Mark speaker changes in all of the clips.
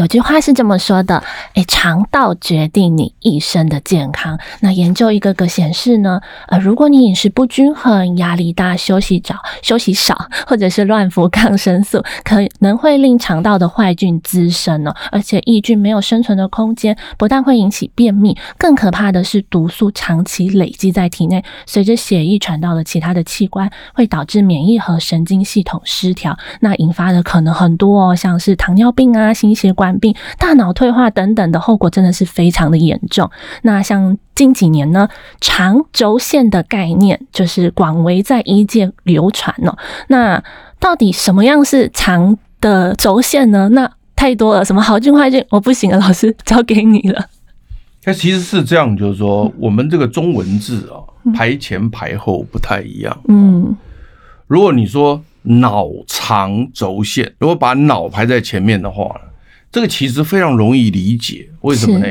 Speaker 1: 有句话是这么说的，诶，肠道决定你一生的健康。那研究一个个显示呢，呃，如果你饮食不均衡、压力大、休息少、休息少，或者是乱服抗生素，可能会令肠道的坏菌滋生呢。而且益菌没有生存的空间，不但会引起便秘，更可怕的是毒素长期累积在体内，随着血液传到了其他的器官，会导致免疫和神经系统失调。那引发的可能很多哦，像是糖尿病啊、心血管。病、大脑退化等等的后果真的是非常的严重。那像近几年呢，长轴线的概念就是广为在医界流传哦。那到底什么样是长的轴线呢？那太多了，什么好菌坏菌，我不行了，老师交给你了。
Speaker 2: 那其实是这样，就是说我们这个中文字啊，排前排后不太一样。嗯，如果你说脑肠轴线，如果把脑排在前面的话。这个其实非常容易理解，为什么呢？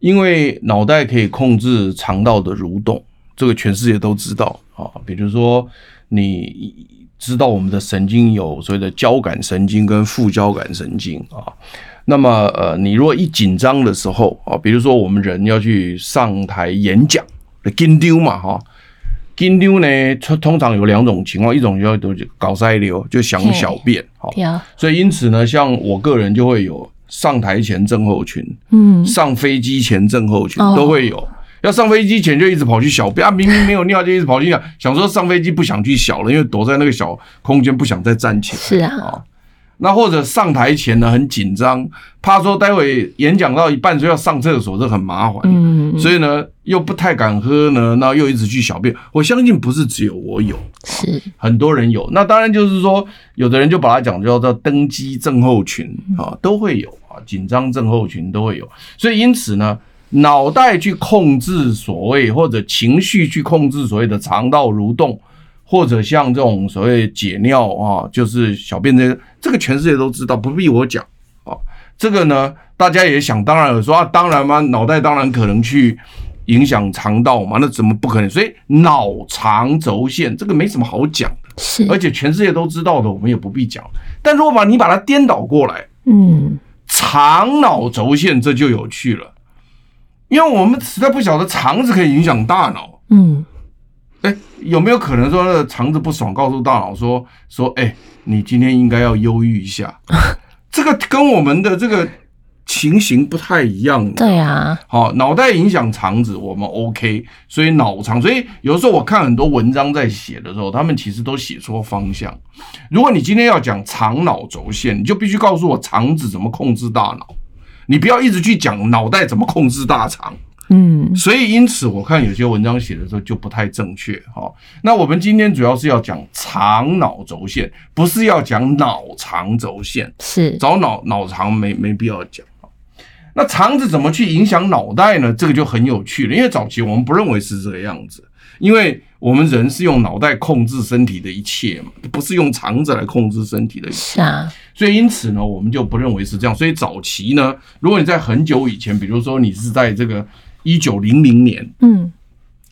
Speaker 2: 因为脑袋可以控制肠道的蠕动，这个全世界都知道啊。比如说，你知道我们的神经有所谓的交感神经跟副交感神经啊。那么，呃，你如果一紧张的时候啊，比如说我们人要去上台演讲，紧张嘛，哈。紧张呢，通常有两种情况，一种叫做搞塞流，就想小便，好，所以因此呢，像我个人就会有上台前症候群，嗯，上飞机前症候群都会有，要上飞机前就一直跑去小便啊，明明没有尿就一直跑去尿，想说上飞机不想去小了，因为躲在那个小空间不想再站起来，
Speaker 1: 是啊。
Speaker 2: 那或者上台前呢，很紧张，怕说待会演讲到一半就要上厕所，这很麻烦。嗯，所以呢又不太敢喝呢，那又一直去小便。我相信不是只有我有，是很多人有。那当然就是说，有的人就把它讲叫做登机症候群啊，都会有啊，紧张症候群都会有。所以因此呢，脑袋去控制所谓或者情绪去控制所谓的肠道蠕动。或者像这种所谓解尿啊，就是小便这些，这个全世界都知道，不必我讲啊。这个呢，大家也想当然了，说啊，当然嘛，脑袋当然可能去影响肠道嘛，那怎么不可能？所以脑肠轴线这个没什么好讲的，是，而且全世界都知道的，我们也不必讲。但如果把你把它颠倒过来，嗯，肠脑轴线这就有趣了，因为我们实在不晓得肠子可以影响大脑，嗯。哎，有没有可能说那个肠子不爽，告诉大脑说说，哎，你今天应该要忧郁一下？这个跟我们的这个情形不太一样。
Speaker 1: 对啊，
Speaker 2: 好，脑袋影响肠子，我们 OK，所以脑肠，所以有的时候我看很多文章在写的时候，他们其实都写错方向。如果你今天要讲肠脑轴线，你就必须告诉我肠子怎么控制大脑，你不要一直去讲脑袋怎么控制大肠。嗯，所以因此我看有些文章写的时候就不太正确哈。那我们今天主要是要讲肠脑轴线，不是要讲脑肠轴线。是找脑脑肠没没必要讲。那肠子怎么去影响脑袋呢？这个就很有趣了。因为早期我们不认为是这个样子，因为我们人是用脑袋控制身体的一切嘛，不是用肠子来控制身体的一切。是啊。所以因此呢，我们就不认为是这样。所以早期呢，如果你在很久以前，比如说你是在这个。一九零零年，嗯，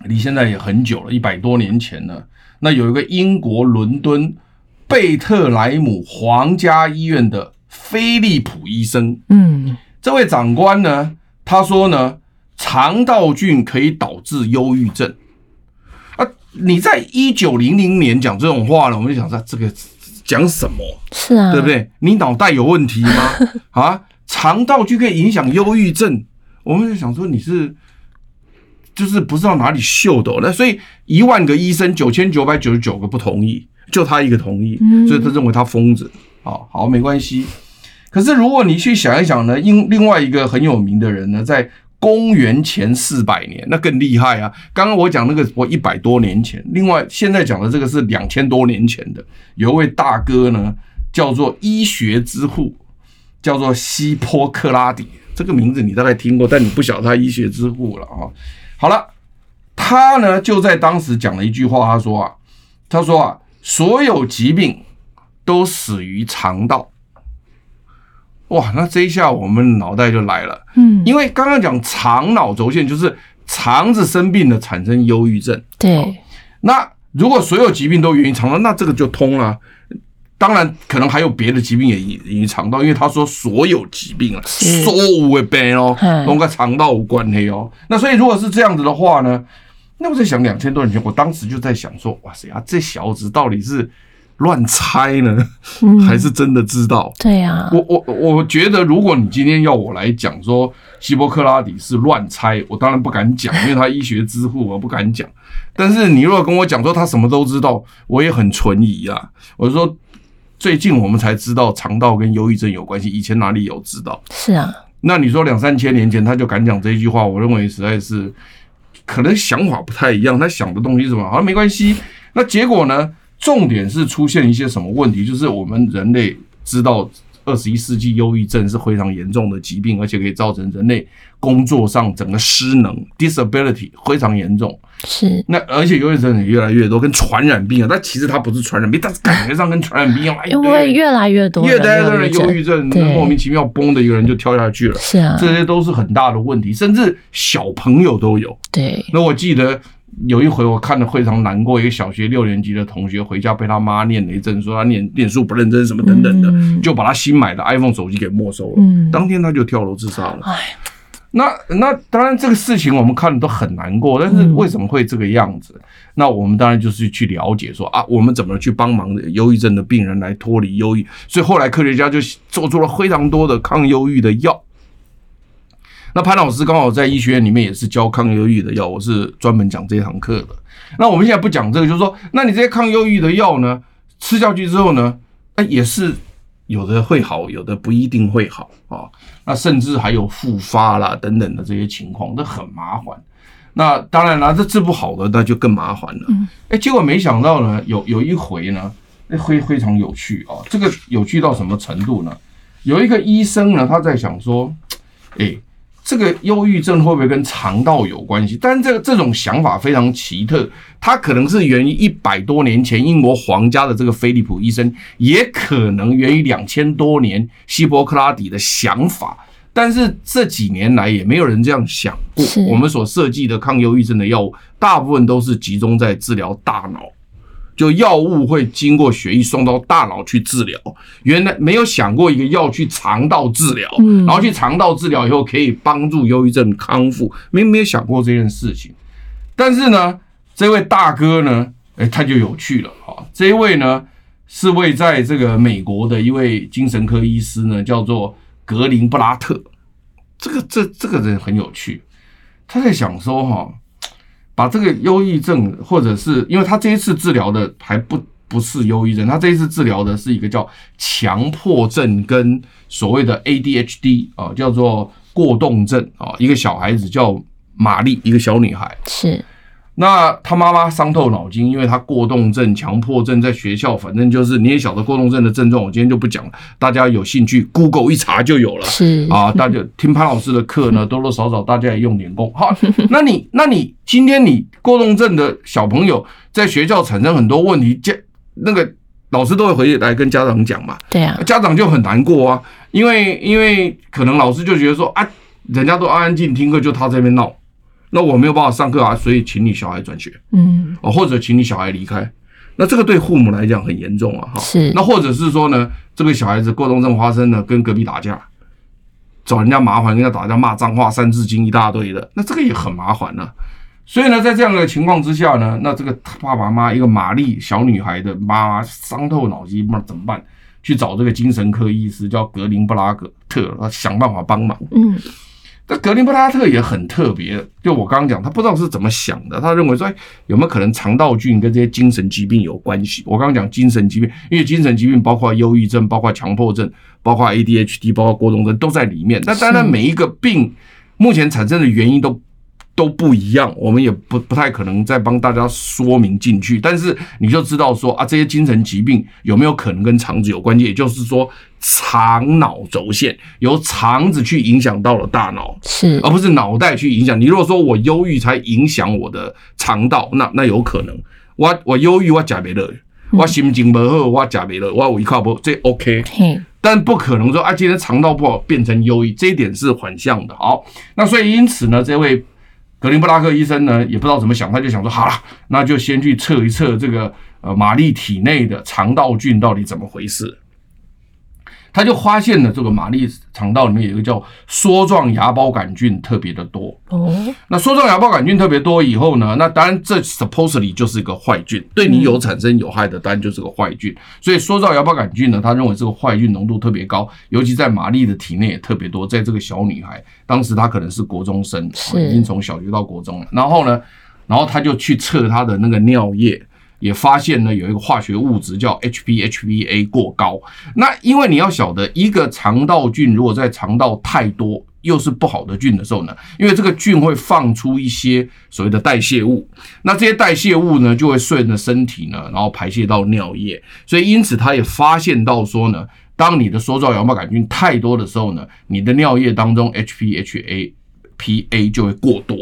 Speaker 2: 离现在也很久了，一百多年前了。那有一个英国伦敦贝特莱姆皇家医院的菲利普医生，嗯，这位长官呢，他说呢，肠道菌可以导致忧郁症。啊，你在一九零零年讲这种话了，我们就想说这个讲什么？是啊，对不对？你脑袋有问题吗？啊，肠道菌可以影响忧郁症。我们就想说你是，就是不知道哪里秀的，那所以一万个医生九千九百九十九个不同意，就他一个同意，所以他认为他疯子。好，好，没关系。可是如果你去想一想呢，因另外一个很有名的人呢，在公元前四百年，那更厉害啊。刚刚我讲那个我一百多年前，另外现在讲的这个是两千多年前的，有一位大哥呢，叫做医学之父。叫做希波克拉底，这个名字你大概听过，但你不晓得他医学之父了啊。好了，他呢就在当时讲了一句话，他说啊，他说啊，所有疾病都始于肠道。哇，那这一下我们脑袋就来了，嗯，因为刚刚讲肠脑轴线就是肠子生病了产生忧郁症，
Speaker 1: 对，
Speaker 2: 那如果所有疾病都源于肠道，那这个就通了。当然，可能还有别的疾病也源于肠道，因为他说所有疾病啊，所有的病哦，都跟肠道有关系哦。那所以如果是这样子的话呢，那我在想两千多年前，我当时就在想说，哇塞啊，这小子到底是？乱猜呢，还是真的知道？
Speaker 1: 嗯、对呀、啊，
Speaker 2: 我我我觉得，如果你今天要我来讲说希波克拉底是乱猜，我当然不敢讲，因为他医学之父，我不敢讲。但是你如果跟我讲说他什么都知道，我也很存疑啊。我说最近我们才知道肠道跟忧郁症有关系，以前哪里有知道？
Speaker 1: 是啊，
Speaker 2: 那你说两三千年前他就敢讲这一句话，我认为实在是可能想法不太一样，他想的东西是什么？好像没关系。那结果呢？重点是出现一些什么问题？就是我们人类知道，二十一世纪忧郁症是非常严重的疾病，而且可以造成人类工作上整个失能 （disability） 非常严重。
Speaker 1: 是。那
Speaker 2: 而且忧郁症也越来越多，跟传染病啊，但其实它不是传染病，但是感觉上跟传染病一样。
Speaker 1: 因为越来越多，
Speaker 2: 越来越多人忧郁症，莫名其妙崩的一个人就跳下去了。
Speaker 1: 是啊，
Speaker 2: 这些都是很大的问题，甚至小朋友都有。
Speaker 1: 对。
Speaker 2: 那我记得。有一回我看了非常难过，一个小学六年级的同学回家被他妈念了一阵，说他念念书不认真什么等等的，就把他新买的 iPhone 手机给没收了。当天他就跳楼自杀了。那那当然这个事情我们看的都很难过，但是为什么会这个样子？那我们当然就是去了解说啊，我们怎么去帮忙忧郁症的病人来脱离忧郁？所以后来科学家就做出了非常多的抗忧郁的药。那潘老师刚好在医学院里面也是教抗忧郁的药，我是专门讲这堂课的。那我们现在不讲这个，就是说，那你这些抗忧郁的药呢，吃下去之后呢，那，也是有的会好，有的不一定会好啊。那甚至还有复发啦等等的这些情况，那很麻烦。那当然了，这治不好的那就更麻烦了。哎，结果没想到呢，有有一回呢，那非非常有趣啊。这个有趣到什么程度呢？有一个医生呢，他在想说，哎。这个忧郁症会不会跟肠道有关系？但是这个这种想法非常奇特，它可能是源于一百多年前英国皇家的这个菲利普医生，也可能源于两千多年希波克拉底的想法。但是这几年来也没有人这样想过。我们所设计的抗忧郁症的药物，大部分都是集中在治疗大脑。就药物会经过血液送到大脑去治疗，原来没有想过一个药去肠道治疗，然后去肠道治疗以后可以帮助忧郁症康复，没没有想过这件事情。但是呢，这位大哥呢，哎，他就有趣了啊。这一位呢是位在这个美国的一位精神科医师呢，叫做格林布拉特。这个这这个人很有趣，他在想说哈。把这个忧郁症，或者是因为他这一次治疗的还不不是忧郁症，他这一次治疗的是一个叫强迫症跟所谓的 ADHD 啊，叫做过动症啊，一个小孩子叫玛丽，一个小女孩
Speaker 1: 是。
Speaker 2: 那他妈妈伤透脑筋，因为他过动症、强迫症在学校，反正就是你也晓得过动症的症状。我今天就不讲了，大家有兴趣 Google 一查就有了。
Speaker 1: 是
Speaker 2: 啊，大家听潘老师的课呢，多多少少大家也用点功。好，那你那你今天你过动症的小朋友在学校产生很多问题，家那个老师都会回来跟家长讲嘛。
Speaker 1: 对啊，
Speaker 2: 家长就很难过啊，因为因为可能老师就觉得说啊，人家都安安静静听课，就他这边闹。那我没有办法上课啊，所以请你小孩转学，嗯，哦，或者请你小孩离开。那这个对父母来讲很严重啊，哈。
Speaker 1: 是。
Speaker 2: 那或者是说呢，这个小孩子过动症发生了，跟隔壁打架，找人家麻烦，跟人家打架骂脏话，三字经一大堆的，那这个也很麻烦呢。所以呢，在这样的情况之下呢，那这个爸爸妈妈一个玛丽小女孩的妈妈伤透脑筋，那怎么办？去找这个精神科医师叫格林布拉格特，想办法帮忙。嗯。这格林布拉特也很特别，就我刚刚讲，他不知道是怎么想的，他认为说，哎，有没有可能肠道菌跟这些精神疾病有关系？我刚刚讲精神疾病，因为精神疾病包括忧郁症、包括强迫症、包括 ADHD、包括过动症都在里面。那当然，每一个病目前产生的原因都都不一样，我们也不不太可能再帮大家说明进去。但是你就知道说啊，这些精神疾病有没有可能跟肠子有关系？也就是说，肠脑轴线由肠子去影响到了大脑，
Speaker 1: 是
Speaker 2: 而不是脑袋去影响。你如果说我忧郁才影响我的肠道，那那有可能。我我忧郁，我假没了，我心情不好，我假没了，我胃口不，这 OK。但不可能说啊，今天肠道不好变成忧郁，这一点是反向的。好，那所以因此呢，这位格林布拉克医生呢，也不知道怎么想，他就想说，好了，那就先去测一测这个呃玛丽体内的肠道菌到底怎么回事。他就发现了这个玛丽肠道里面有一个叫梭状芽孢杆菌特别的多哦。那梭状芽孢杆菌特别多以后呢，那当然这 supposedly 就是一个坏菌，对你有产生有害的，当然就是个坏菌。所以梭状芽孢杆菌呢，他认为这个坏菌浓度特别高，尤其在玛丽的体内也特别多。在这个小女孩，当时她可能是国中生，已经从小学到国中了。然后呢，然后他就去测她的那个尿液。也发现呢，有一个化学物质叫 HPHPA 过高。那因为你要晓得，一个肠道菌如果在肠道太多，又是不好的菌的时候呢，因为这个菌会放出一些所谓的代谢物，那这些代谢物呢，就会顺着身体呢，然后排泄到尿液。所以因此他也发现到说呢，当你的梭状芽孢杆菌太多的时候呢，你的尿液当中 HPHA PA 就会过多。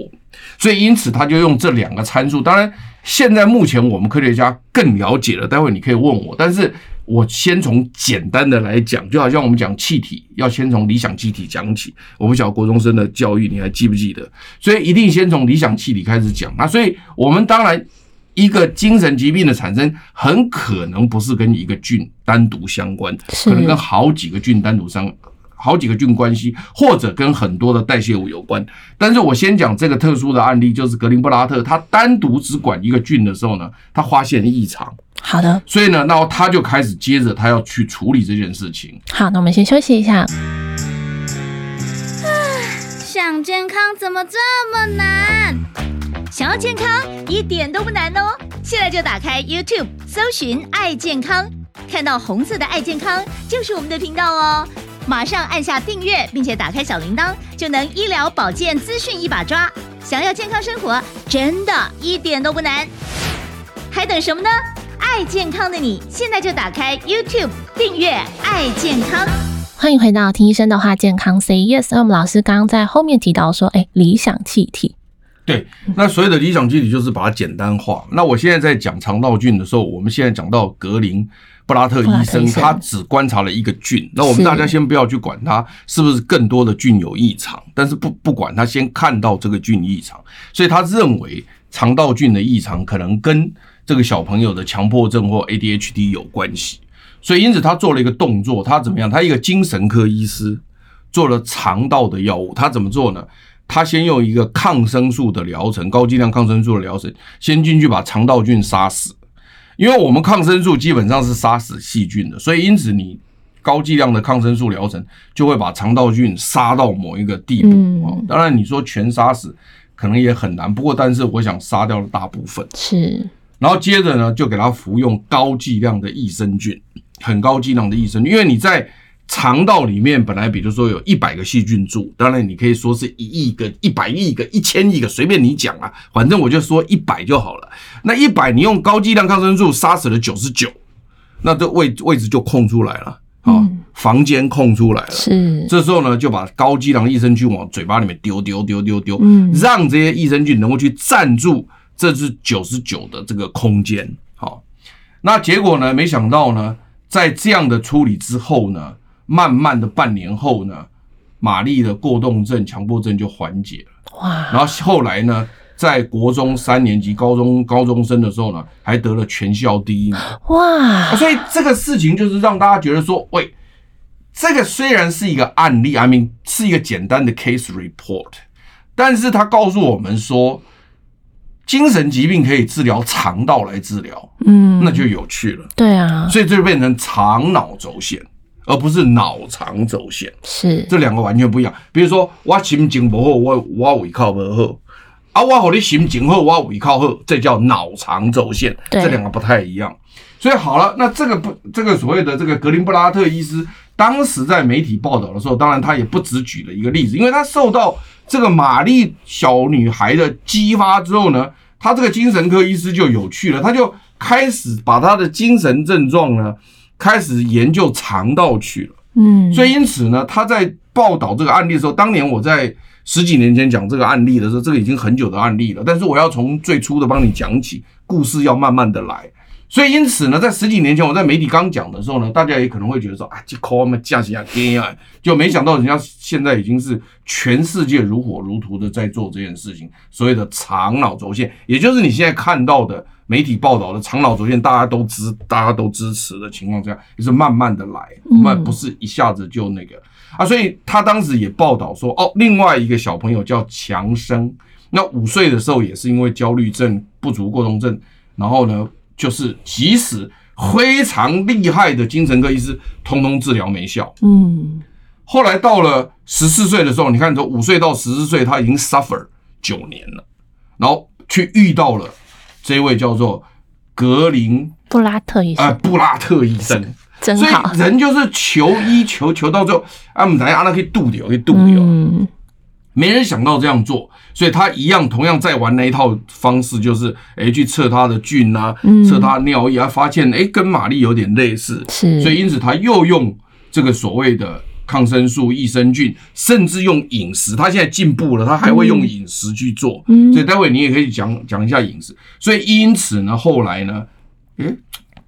Speaker 2: 所以因此他就用这两个参数，当然。现在目前我们科学家更了解了，待会你可以问我，但是我先从简单的来讲，就好像我们讲气体，要先从理想气体讲起。我们小国中生的教育，你还记不记得？所以一定先从理想气体开始讲。那所以我们当然一个精神疾病的产生，很可能不是跟一个菌单独相关，可能跟好几个菌单独相。好几个菌关系，或者跟很多的代谢物有关。但是我先讲这个特殊的案例，就是格林布拉特，他单独只管一个菌的时候呢，他发现异常。
Speaker 1: 好的，
Speaker 2: 所以呢，然后他就开始接着他要去处理这件事情。
Speaker 1: 好，那我们先休息一下。
Speaker 3: 想健康怎么这么难？
Speaker 4: 想要健康一点都不难哦！现在就打开 YouTube，搜寻“爱健康”，看到红色的“爱健康”就是我们的频道哦。马上按下订阅，并且打开小铃铛，就能医疗保健资讯一把抓。想要健康生活，真的一点都不难，还等什么呢？爱健康的你，现在就打开 YouTube 订阅“爱健康”。
Speaker 1: 欢迎回到听医生的话，健康 Say Yes。那我们老师刚刚在后面提到说，哎，理想气体。
Speaker 2: 对，那所有的理想气体就是把它简单化。那我现在在讲肠道菌的时候，我们现在讲到格林。布拉特医生他只观察了一个菌，那我们大家先不要去管它是不是更多的菌有异常，但是不不管他先看到这个菌异常，所以他认为肠道菌的异常可能跟这个小朋友的强迫症或 ADHD 有关系，所以因此他做了一个动作，他怎么样？他一个精神科医师做了肠道的药物，他怎么做呢？他先用一个抗生素的疗程，高剂量抗生素的疗程，先进去把肠道菌杀死。因为我们抗生素基本上是杀死细菌的，所以因此你高剂量的抗生素疗程就会把肠道菌杀到某一个地步啊。当然你说全杀死可能也很难，不过但是我想杀掉了大部分。
Speaker 1: 是，
Speaker 2: 然后接着呢就给他服用高剂量的益生菌，很高剂量的益生菌，因为你在。肠道里面本来比如说有一百个细菌住，当然你可以说是一亿个、一百亿个、一千亿个，随便你讲啊，反正我就说一百就好了。那一百你用高剂量抗生素杀死了九十九，那这位位置就空出来了，啊，房间空出来了。
Speaker 1: 是，
Speaker 2: 这时候呢就把高剂量益生菌往嘴巴里面丢丢丢丢丢，让这些益生菌能够去占住这只九十九的这个空间。好，那结果呢，没想到呢，在这样的处理之后呢。慢慢的，半年后呢，玛丽的过动症、强迫症就缓解了。哇！然后后来呢，在国中三年级、高中高中生的时候呢，还得了全校第一名。哇！所以这个事情就是让大家觉得说，喂，这个虽然是一个案例，I mean 是一个简单的 case report，但是他告诉我们说，精神疾病可以治疗肠道来治疗，嗯，那就有趣了。
Speaker 1: 对啊，
Speaker 2: 所以这就变成肠脑轴线。而不是脑肠走线，
Speaker 1: 是
Speaker 2: 这两个完全不一样。比如说，我心情不好，我我胃口不好啊，我好你心情好，我胃口好，这叫脑肠走线，这两个不太一样。所以好了，那这个不，这个所谓的这个格林布拉特医师，当时在媒体报道的时候，当然他也不只举了一个例子，因为他受到这个玛丽小女孩的激发之后呢，他这个精神科医师就有趣了，他就开始把他的精神症状呢，开始研究肠道去了。嗯，所以因此呢，他在报道这个案例的时候，当年我在十几年前讲这个案例的时候，这个已经很久的案例了，但是我要从最初的帮你讲起，故事要慢慢的来。所以因此呢，在十几年前我在媒体刚讲的时候呢，大家也可能会觉得说啊，这抠嘛架起来天啊，就没想到人家现在已经是全世界如火如荼的在做这件事情。所谓的长脑轴线，也就是你现在看到的媒体报道的长脑轴线，大家都支大家都支持的情况下，就是慢慢的来，慢不是一下子就那个啊。所以他当时也报道说，哦，另外一个小朋友叫强生，那五岁的时候也是因为焦虑症、不足过动症，然后呢。就是即使非常厉害的精神科医师，通通治疗没效。嗯，后来到了十四岁的时候，你看从五岁到十四岁，他已经 suffer 九年了，然后去遇到了这位叫做格林
Speaker 1: 布拉特医生，
Speaker 2: 哎，布拉特医生，
Speaker 1: 真好。
Speaker 2: 所以人就是求医求求到最后，啊，我们等下阿那可以渡掉，可以渡掉。嗯。没人想到这样做，所以他一样同样在玩那一套方式，就是诶、欸、去测他的菌啊，测他尿液啊，发现诶、欸、跟玛丽有点类似，是，所以因此他又用这个所谓的抗生素、益生菌，甚至用饮食。他现在进步了，他还会用饮食去做。嗯，所以待会你也可以讲讲一下饮食。所以因此呢，后来呢，诶、欸、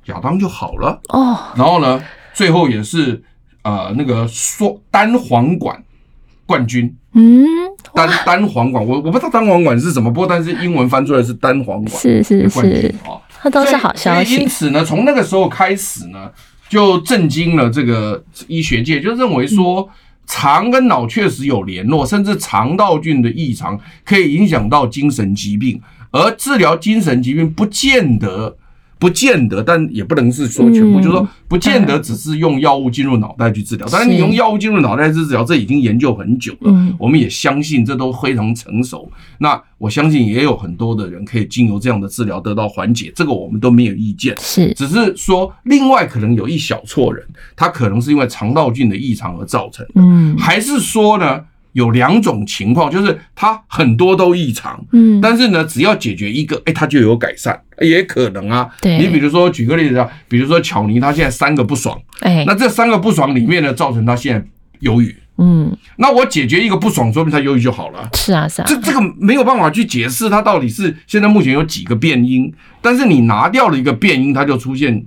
Speaker 2: 亚当就好了哦，然后呢，最后也是呃那个双单簧管冠军。嗯，单单簧管，我我不知道单簧管是什么，不过但是英文翻出来是单簧管，
Speaker 1: 是是是，啊，它都是好消息。
Speaker 2: 因此呢，从那个时候开始呢，就震惊了这个医学界，就认为说肠跟脑确实有联络，甚至肠道菌的异常可以影响到精神疾病，而治疗精神疾病不见得。不见得，但也不能是说全部，嗯、就是说不见得只是用药物进入脑袋去治疗。当然，你用药物进入脑袋去治疗，这已经研究很久了。嗯，我们也相信这都非常成熟。那我相信也有很多的人可以经由这样的治疗得到缓解，这个我们都没有意见。是，只是说另外可能有一小撮人，他可能是因为肠道菌的异常而造成的。嗯，还是说呢？有两种情况，就是它很多都异常，嗯，但是呢，只要解决一个，哎，它就有改善，也可能啊。对，你比如说举个例子啊，比如说巧妮，她现在三个不爽，哎，那这三个不爽里面呢，造成她现在忧郁，嗯，那我解决一个不爽，说明她忧郁就好了。
Speaker 1: 是啊，是啊，
Speaker 2: 这这个没有办法去解释它到底是现在目前有几个变因，但是你拿掉了一个变因，它就出现。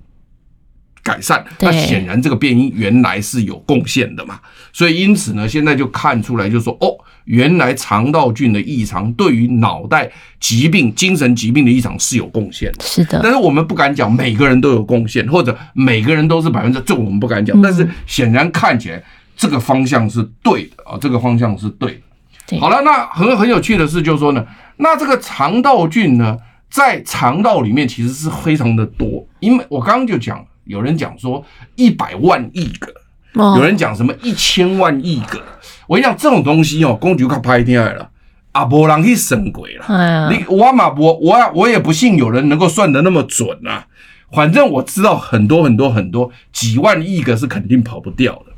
Speaker 2: 改善，那显然这个变因原来是有贡献的嘛，所以因此呢，现在就看出来，就说哦，原来肠道菌的异常对于脑袋疾病、精神疾病的异常是有贡献的。
Speaker 1: 是的，
Speaker 2: 但是我们不敢讲每个人都有贡献，或者每个人都是百分之，这我们不敢讲。但是显然看起来这个方向是对的啊，这个方向是对的。好了，那很很有趣的是，就是说呢，那这个肠道菌呢，在肠道里面其实是非常的多，因为我刚刚就讲。有人讲说一百万亿个，有人讲什么一千万亿个。我跟你讲这种东西哦，公主卡拍天来了，阿波人去神鬼了。你我嘛我我我也不信有人能够算得那么准啊。反正我知道很多很多很多几万亿个是肯定跑不掉的。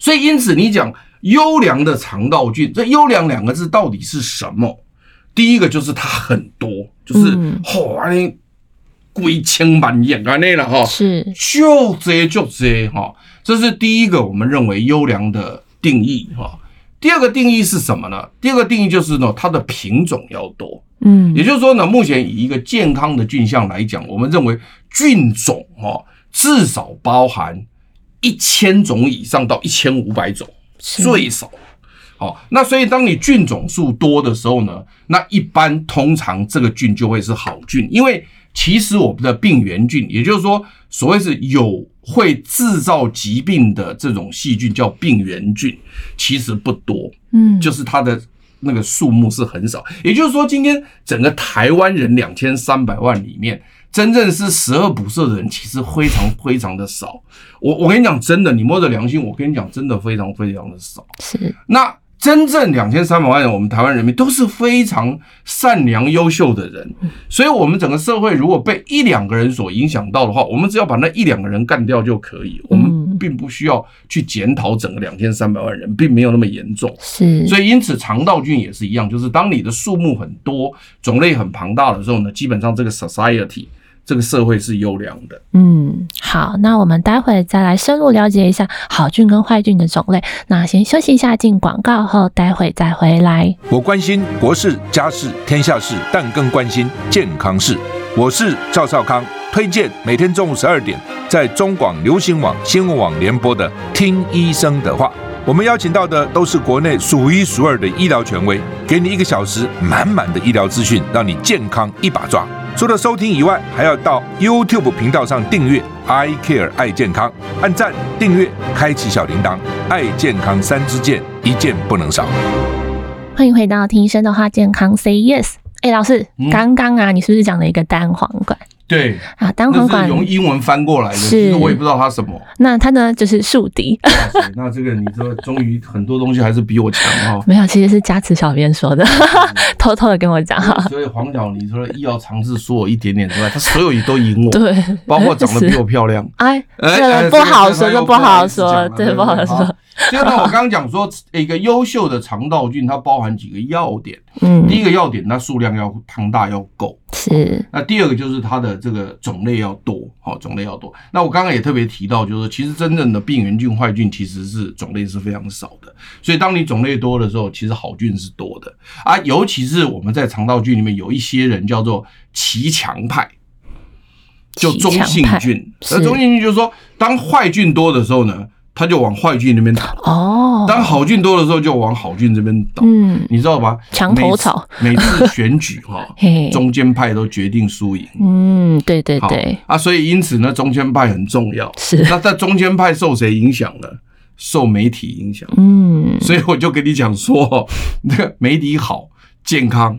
Speaker 2: 所以因此你讲优良的肠道菌，这优良两个字到底是什么？第一个就是它很多，就是嚯你。几千万亿啊，那了哈，是就这就这哈，这是第一个我们认为优良的定义哈。第二个定义是什么呢？第二个定义就是呢，它的品种要多，嗯，也就是说呢，目前以一个健康的菌相来讲，我们认为菌种哈至少包含一千种以上到一千五百种，最少。好，那所以当你菌种数多的时候呢，那一般通常这个菌就会是好菌，因为。其实我们的病原菌，也就是说，所谓是有会制造疾病的这种细菌叫病原菌，其实不多，嗯，就是它的那个数目是很少。也就是说，今天整个台湾人两千三百万里面，真正是十恶不赦的人，其实非常非常的少。我我跟你讲，真的，你摸着良心，我跟你讲，真的非常非常的少。是那。真正两千三百万人，我们台湾人民都是非常善良、优秀的人，所以，我们整个社会如果被一两个人所影响到的话，我们只要把那一两个人干掉就可以。我们并不需要去检讨整个两千三百万人，并没有那么严重。
Speaker 1: 是，
Speaker 2: 所以因此肠道菌也是一样，就是当你的数目很多、种类很庞大的时候呢，基本上这个 society 这个社会是优良的。
Speaker 1: 嗯，好，那我们待会再来深入了解一下好菌跟坏菌的种类。那先休息一下，进广告后，待会再回来。
Speaker 5: 我关心国事、家事、天下事，但更关心健康事。我是赵少康，推荐每天中午十二点在中广流行网、新闻网联播的《听医生的话》。我们邀请到的都是国内数一数二的医疗权威，给你一个小时满满的医疗资讯，让你健康一把抓。除了收听以外，还要到 YouTube 频道上订阅 “I Care 爱健康”，按赞、订阅、开启小铃铛，爱健康三支箭，一件不能少。
Speaker 1: 欢迎回到听医生的话，健康 Say Yes。哎，老师，
Speaker 2: 嗯、
Speaker 1: 刚刚啊，你是不是讲了一个单簧管？
Speaker 2: 对
Speaker 1: 啊，单簧管
Speaker 2: 用英文翻过来的，
Speaker 1: 是
Speaker 2: 其实我也不知道它什么。
Speaker 1: 那它呢，就是竖笛。
Speaker 2: 那这个你说，终于很多东西还是比我强哈。
Speaker 1: 没有，其实是加持小编说的，偷偷的跟我讲哈。
Speaker 2: 所以黄晓，你说医药常识说我一点点之外，他所有都赢我。
Speaker 1: 对，
Speaker 2: 包括长得比我漂亮。
Speaker 1: 哎，这个不好说，这不好说，对，不好说。
Speaker 2: 就像我刚刚讲说，一个优秀的肠道菌，它包含几个要点。
Speaker 1: 嗯，
Speaker 2: 第一个要点，它数量要庞大，要够。
Speaker 1: 是。
Speaker 2: 那第二个就是它的这个种类要多，好，种类要多。那我刚刚也特别提到，就是其实真正的病原菌、坏菌其实是种类是非常少的。所以当你种类多的时候，其实好菌是多的啊。尤其是我们在肠道菌里面有一些人叫做骑墙派，就中性菌。而中性菌就是说，当坏菌多的时候呢，他就往坏菌那边倒
Speaker 1: 哦，
Speaker 2: 当好菌多的时候就往好菌这边倒。
Speaker 1: 嗯，
Speaker 2: 你知道吧？
Speaker 1: 墙头草，
Speaker 2: 每次选举哈，中间派都决定输赢。
Speaker 1: 嗯，对对对。
Speaker 2: 啊，所以因此呢，中间派很重要。
Speaker 1: 是。
Speaker 2: 那在中间派受谁影响呢？受媒体影响。
Speaker 1: 嗯。
Speaker 2: 所以我就跟你讲说，那 个媒体好健康，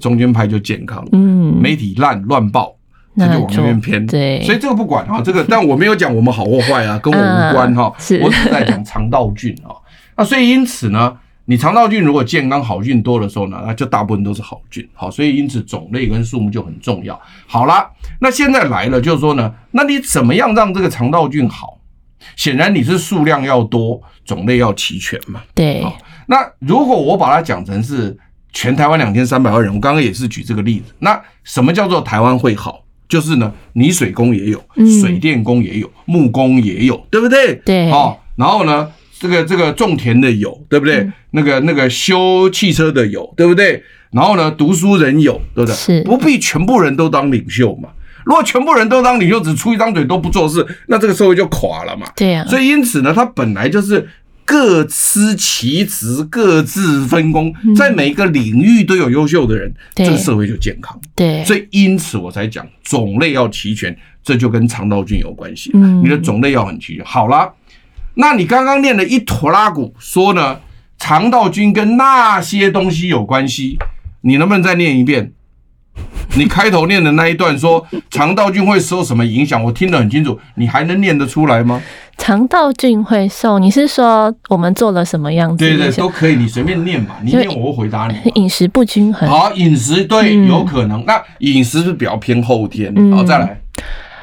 Speaker 2: 中间派就健康。
Speaker 1: 嗯。媒
Speaker 2: 体烂乱报。那就往那边偏，
Speaker 1: 对，
Speaker 2: 所以这个不管哈，这个 但我没有讲我们好或坏啊，跟我无关哈，
Speaker 1: 是
Speaker 2: 我只在讲肠道菌啊。那所以因此呢，你肠道菌如果健康好菌多的时候呢，那就大部分都是好菌，好，所以因此种类跟数目就很重要。好啦，那现在来了，就是说呢，那你怎么样让这个肠道菌好？显然你是数量要多，种类要齐全嘛。
Speaker 1: 对。
Speaker 2: 那如果我把它讲成是全台湾两千三百万人，我刚刚也是举这个例子。那什么叫做台湾会好？就是呢，泥水工也有，水电工也有，木工也有，对不对？
Speaker 1: 对。
Speaker 2: 哦，然后呢，这个这个种田的有，对不对？嗯、那个那个修汽车的有，对不对？然后呢，读书人有，对不对？
Speaker 1: 是。
Speaker 2: 不必全部人都当领袖嘛。如果全部人都当领袖，只出一张嘴都不做事，那这个社会就垮了嘛。
Speaker 1: 对呀、啊。
Speaker 2: 所以因此呢，他本来就是。各司其职，各自分工，在每一个领域都有优秀的人，
Speaker 1: 嗯、
Speaker 2: 这个社会就健康。
Speaker 1: 对，
Speaker 2: 所以因此我才讲种类要齐全，这就跟肠道菌有关系。
Speaker 1: 嗯，
Speaker 2: 你的种类要很齐全。好了，那你刚刚念了一坨拉古，说呢，肠道菌跟那些东西有关系，你能不能再念一遍？你开头念的那一段说肠道菌会受什么影响，我听得很清楚，你还能念得出来吗？
Speaker 1: 肠道菌会瘦，你是说我们做了什么样子？
Speaker 2: 对对，都可以，你随便念吧，你念我会回答你。
Speaker 1: 饮食不均衡。
Speaker 2: 好，饮食对，嗯、有可能。那饮食是比较偏后天。嗯、好，再来。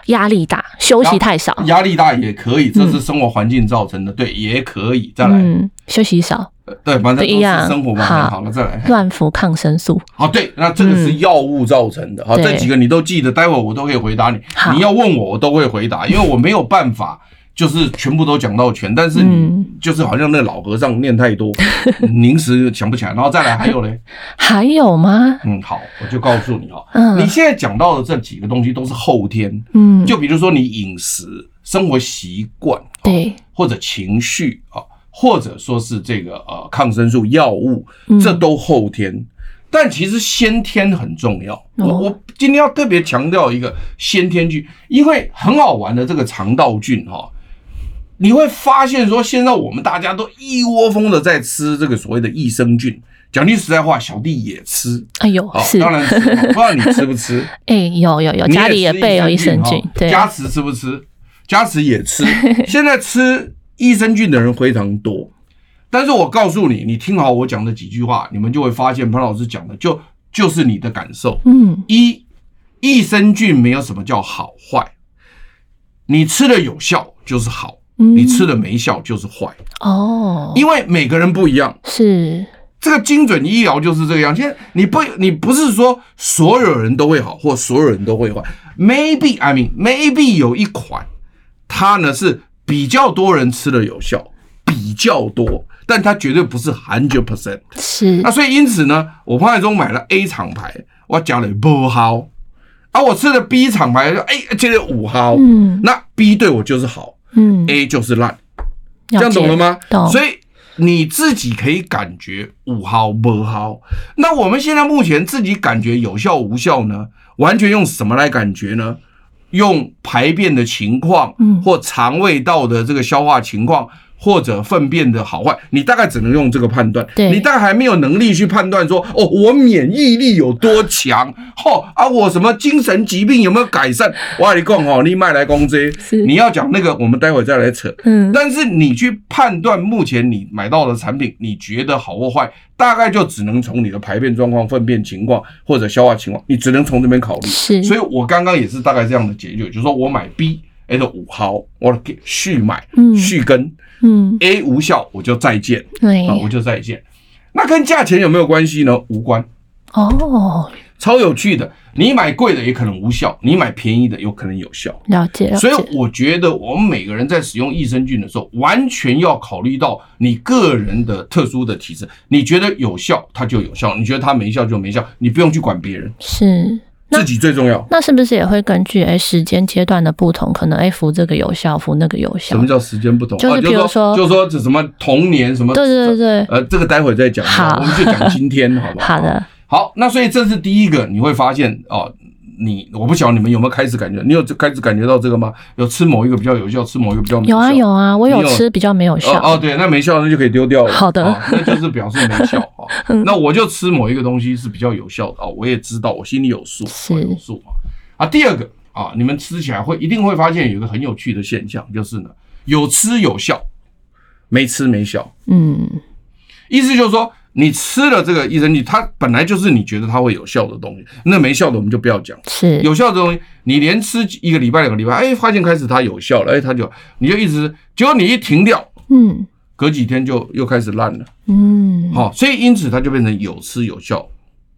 Speaker 1: 压力大，休息太少。
Speaker 2: 压力大也可以，这是生活环境造成的。嗯、对，也可以。再来。
Speaker 1: 嗯，休息少。
Speaker 2: 对，反正都是生活嘛。好，好了，再来。
Speaker 1: 乱服抗生素。
Speaker 2: 好，对，那这个是药物造成的。好，这几个你都记得，待会儿我都可以回答你。你要问我，我都会回答，因为我没有办法。就是全部都讲到全，但是你就是好像那老和尚念太多，临、嗯、时想不起来，然后再来还有嘞？
Speaker 1: 还有吗？
Speaker 2: 嗯，好，我就告诉你哦，
Speaker 1: 嗯，
Speaker 2: 你现在讲到的这几个东西都是后天，
Speaker 1: 嗯，
Speaker 2: 就比如说你饮食、生活习惯，
Speaker 1: 对，
Speaker 2: 或者情绪啊，或者说是这个呃抗生素药物，这都后天，嗯、但其实先天很重要。我、哦、我今天要特别强调一个先天菌，因为很好玩的这个肠道菌哈。你会发现说，现在我们大家都一窝蜂的在吃这个所谓的益生菌。讲句实在话，小弟也吃。
Speaker 1: 哎呦，是
Speaker 2: 当然吃，不知道你吃不吃？
Speaker 1: 哎，有有有，家里也备有益生菌。对，
Speaker 2: 加持吃不吃？加持也吃。现在吃益生菌的人非常多，但是我告诉你，你听好我讲的几句话，你们就会发现潘老师讲的就就是你的感受。
Speaker 1: 嗯，
Speaker 2: 一益生菌没有什么叫好坏，你吃的有效就是好。
Speaker 1: 嗯
Speaker 2: 你吃了没效就是坏
Speaker 1: 哦，
Speaker 2: 因为每个人不一样。
Speaker 1: 是
Speaker 2: 这个精准医疗就是这个样。现在你不，你不是说所有人都会好，或所有人都会坏。Maybe I mean maybe 有一款，它呢是比较多人吃的有效，比较多，但它绝对不是 hundred percent。
Speaker 1: 是
Speaker 2: 那所以因此呢，我潘海中买了 A 厂牌，我讲了不好，啊，我吃了 B 厂牌，哎，这个五号，
Speaker 1: 嗯
Speaker 2: 那 B 对我就是好
Speaker 1: 嗯
Speaker 2: ，，A 就是
Speaker 1: 烂，这
Speaker 2: 样懂了吗？
Speaker 1: 懂，
Speaker 2: 所以你自己可以感觉五号不好。那我们现在目前自己感觉有效无效呢？完全用什么来感觉呢？用排便的情况，
Speaker 1: 嗯
Speaker 2: 或肠胃道的这个消化情况，或者粪便的好坏，你大概只能用这个判断。
Speaker 1: 对
Speaker 2: 你大概还没有能力去判断说，哦，我免疫力有多强，哦啊，我什么精神疾病有没有改善？我跟你讲哦，你卖来攻这些
Speaker 1: 是
Speaker 2: 你要讲那个，我们待会再来扯。
Speaker 1: 嗯
Speaker 2: 但是你去判断目前你买到的产品，你觉得好或坏，大概就只能从你的排便状况、粪便情况或者消化情况，你只能从这边考虑。
Speaker 1: 是
Speaker 2: 所以我刚刚也是大概这样的结局，就是说我买 B A 的五毫，我给续买，
Speaker 1: 嗯
Speaker 2: 续跟
Speaker 1: 嗯
Speaker 2: A 无效，我就再见
Speaker 1: 对
Speaker 2: 啊，我就再见。那跟价钱有没有关系呢？无关，
Speaker 1: 哦，
Speaker 2: 超有趣的。你买贵的也可能无效，你买便宜的有可能有效。
Speaker 1: 了解，
Speaker 2: 所以我觉得我们每个人在使用益生菌的时候，完全要考虑到你个人的特殊的体质。你觉得有效，它就有效；你觉得它没效就没效，你不用去管别人，
Speaker 1: 是。那
Speaker 2: 自己最重要。
Speaker 1: 那是不是也会根据哎时间阶段的不同，可能哎服这个有效，服那个有效？
Speaker 2: 什么叫时间不同？
Speaker 1: 就是
Speaker 2: 啊
Speaker 1: 比如说
Speaker 2: 就是说这什么童年什么？
Speaker 1: 对对对对，
Speaker 2: 呃，这个待会再讲。
Speaker 1: 好
Speaker 2: 我们就讲今天，好不好？
Speaker 1: 好的。
Speaker 2: 好，那所以这是第一个，你会发现哦，你我不晓得你们有没有开始感觉，你有开始感觉到这个吗？有吃某一个比较有效，吃某一个比较没
Speaker 1: 有啊有啊，我有吃比较没有效。
Speaker 2: 哦哦，对，那没效那就可以丢掉了。
Speaker 1: 好的
Speaker 2: 哦那就是表示没效啊。哦 那我就吃某一个东西是比较有效的啊，我也知道，我心里有
Speaker 1: 数，
Speaker 2: 我有数啊。啊，第二个啊，你们吃起来会一定会发现有一个很有趣的现象，就是呢，有吃有效，没吃没效。
Speaker 1: 嗯，
Speaker 2: 意思就是说，你吃了这个益生菌，它本来就是你觉得它会有效的东西，那没效的我们就不要讲。
Speaker 1: 是
Speaker 2: 有效的东西，你连吃一个礼拜、两个礼拜，哎，发现开始它有效了，哎，它就你就一直，结果你一停掉，
Speaker 1: 嗯
Speaker 2: 隔几天就又开始烂了。
Speaker 1: 嗯，
Speaker 2: 好、所以因此它就变成有吃有效，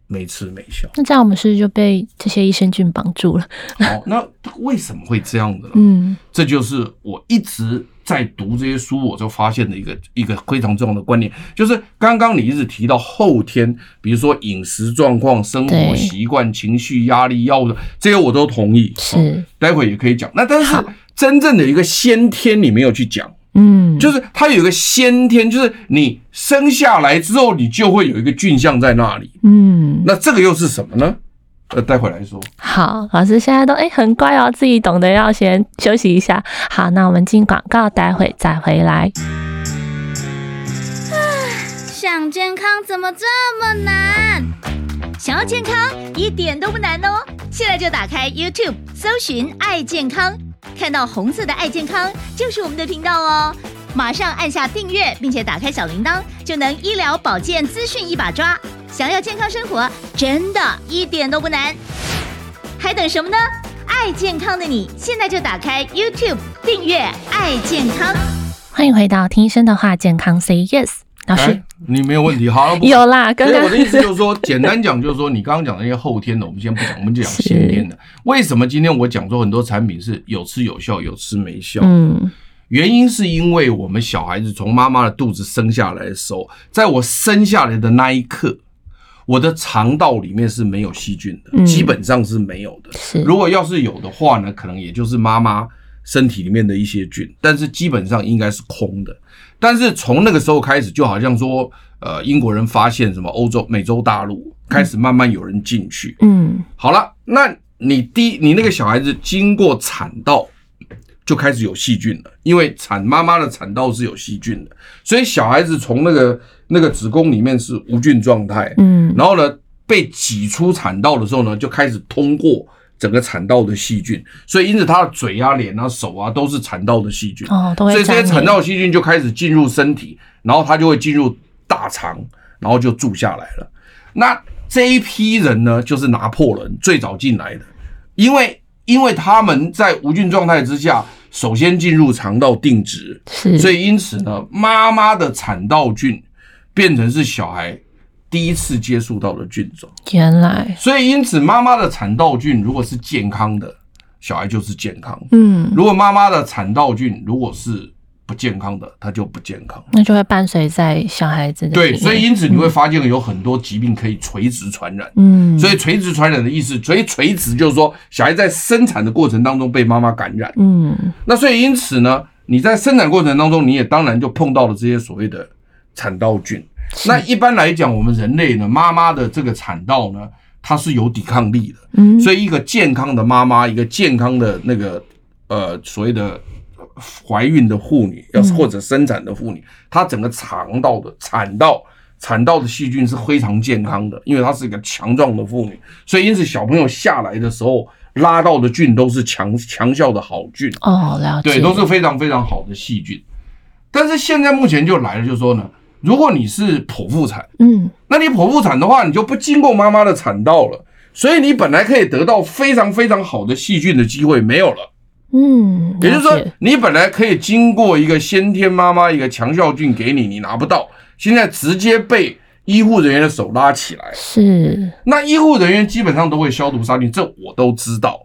Speaker 2: 没吃没效。
Speaker 1: 那这样我们是不是就被这些益生菌绑住了？
Speaker 2: 好，那为什么会这样的呢？
Speaker 1: 嗯
Speaker 2: 这就是我一直在读这些书，我就发现的一个一个非常重要的观念，就是刚刚你一直提到后天，比如说饮食状况、生活习惯、情绪、压力、药物的这些我都同意，
Speaker 1: 是
Speaker 2: 哦待会也可以讲。那但是真正的一个先天你没有去讲。
Speaker 1: 嗯，
Speaker 2: 就是它有一个先天，就是你生下来之后，你就会有一个菌相在那里。
Speaker 1: 嗯
Speaker 2: 那这个又是什么呢？呃，待会来说。
Speaker 1: 好，老师现在都哎、很乖哦，自己懂得要先休息一下。好，那我们进广告，待会再回来。
Speaker 3: 想健康怎么这么难？
Speaker 4: 想要健康一点都不难哦！现在就打开 YouTube，搜寻“爱健康”，看到红色的“爱健康”就是我们的频道哦。马上按下订阅，并且打开小铃铛，就能医疗保健资讯一把抓。想要健康生活，真的一点都不难，还等什么呢？爱健康的你，现在就打开 YouTube 订阅“爱健康”。
Speaker 1: 欢迎回到听医生的话，健康 Say Yes，老师、
Speaker 2: 哎，你没有问题。好，
Speaker 1: 有啦，
Speaker 2: 刚刚我的意思就是说，简单讲就是说，你刚刚讲的那些后天的，我们先不讲，我们就讲先天的。为什么今天我讲说很多产品是有吃有效，有吃没效？
Speaker 1: 嗯
Speaker 2: 原因是因为我们小孩子从妈妈的肚子生下来的时候，在我生下来的那一刻，我的肠道里面是没有细菌的，
Speaker 1: 嗯
Speaker 2: 基本上是没有的。
Speaker 1: 是
Speaker 2: 如果要是有的话呢，可能也就是妈妈身体里面的一些菌，但是基本上应该是空的。但是从那个时候开始，就好像说，呃，英国人发现什么欧洲、美洲大陆开始慢慢有人进去。
Speaker 1: 嗯
Speaker 2: 好了，那你第你那个小孩子经过产道就开始有细菌了，因为产妈妈的产道是有细菌的，所以小孩子从那个那个子宫里面是无菌状态，
Speaker 1: 嗯。
Speaker 2: 然后呢被挤出产道的时候呢，就开始通过整个产道的细菌，所以因此他的嘴啊、脸啊、手啊都是产道的细菌，
Speaker 1: 哦，
Speaker 2: 所以这些产道细菌就开始进入身体，然后他就会进入大肠，然后就住下来了。那这一批人呢，就是拿破仑最早进来的，因为因为他们在无菌状态之下，首先进入肠道定植，
Speaker 1: 是，
Speaker 2: 所以因此呢，妈妈的产道菌变成是小孩第一次接触到的菌种。
Speaker 1: 原来，
Speaker 2: 所以因此妈妈的产道菌如果是健康的，小孩就是健康。
Speaker 1: 嗯，
Speaker 2: 如果妈妈的产道菌如果是不健康的，它就不健康，
Speaker 1: 那就会伴随在小孩子的
Speaker 2: 对，所以因此你会发现有很多疾病可以垂直传染。
Speaker 1: 嗯，
Speaker 2: 所以垂直传染的意思，所以垂直就是说小孩在生产的过程当中被妈妈感染。
Speaker 1: 嗯，
Speaker 2: 那所以因此呢，你在生产过程当中，你也当然就碰到了这些所谓的产道菌。那一般来讲，我们人类呢，妈妈的这个产道呢，它是有抵抗力的。
Speaker 1: 嗯，
Speaker 2: 所以一个健康的妈妈，一个健康的那个呃所谓的。怀孕的妇女，要是或者生产的妇女，她整个肠道的产道、产道的细菌是非常健康的，因为她是一个强壮的妇女，所以因此小朋友下来的时候拉到的菌都是强强效的好菌
Speaker 1: 哦，了解，
Speaker 2: 对，都是非常非常好的细菌。但是现在目前就来了，就是说呢，如果你是剖腹产，
Speaker 1: 嗯，
Speaker 2: 那你剖腹产的话，你就不经过妈妈的产道了，所以你本来可以得到非常非常好的细菌的机会没有了。
Speaker 1: 嗯，
Speaker 2: 也就是说，你本来可以经过一个先天妈妈一个强效菌给你，你拿不到，现在直接被医护人员的手拉起来。
Speaker 1: 是，
Speaker 2: 那医护人员基本上都会消毒杀菌，这我都知道，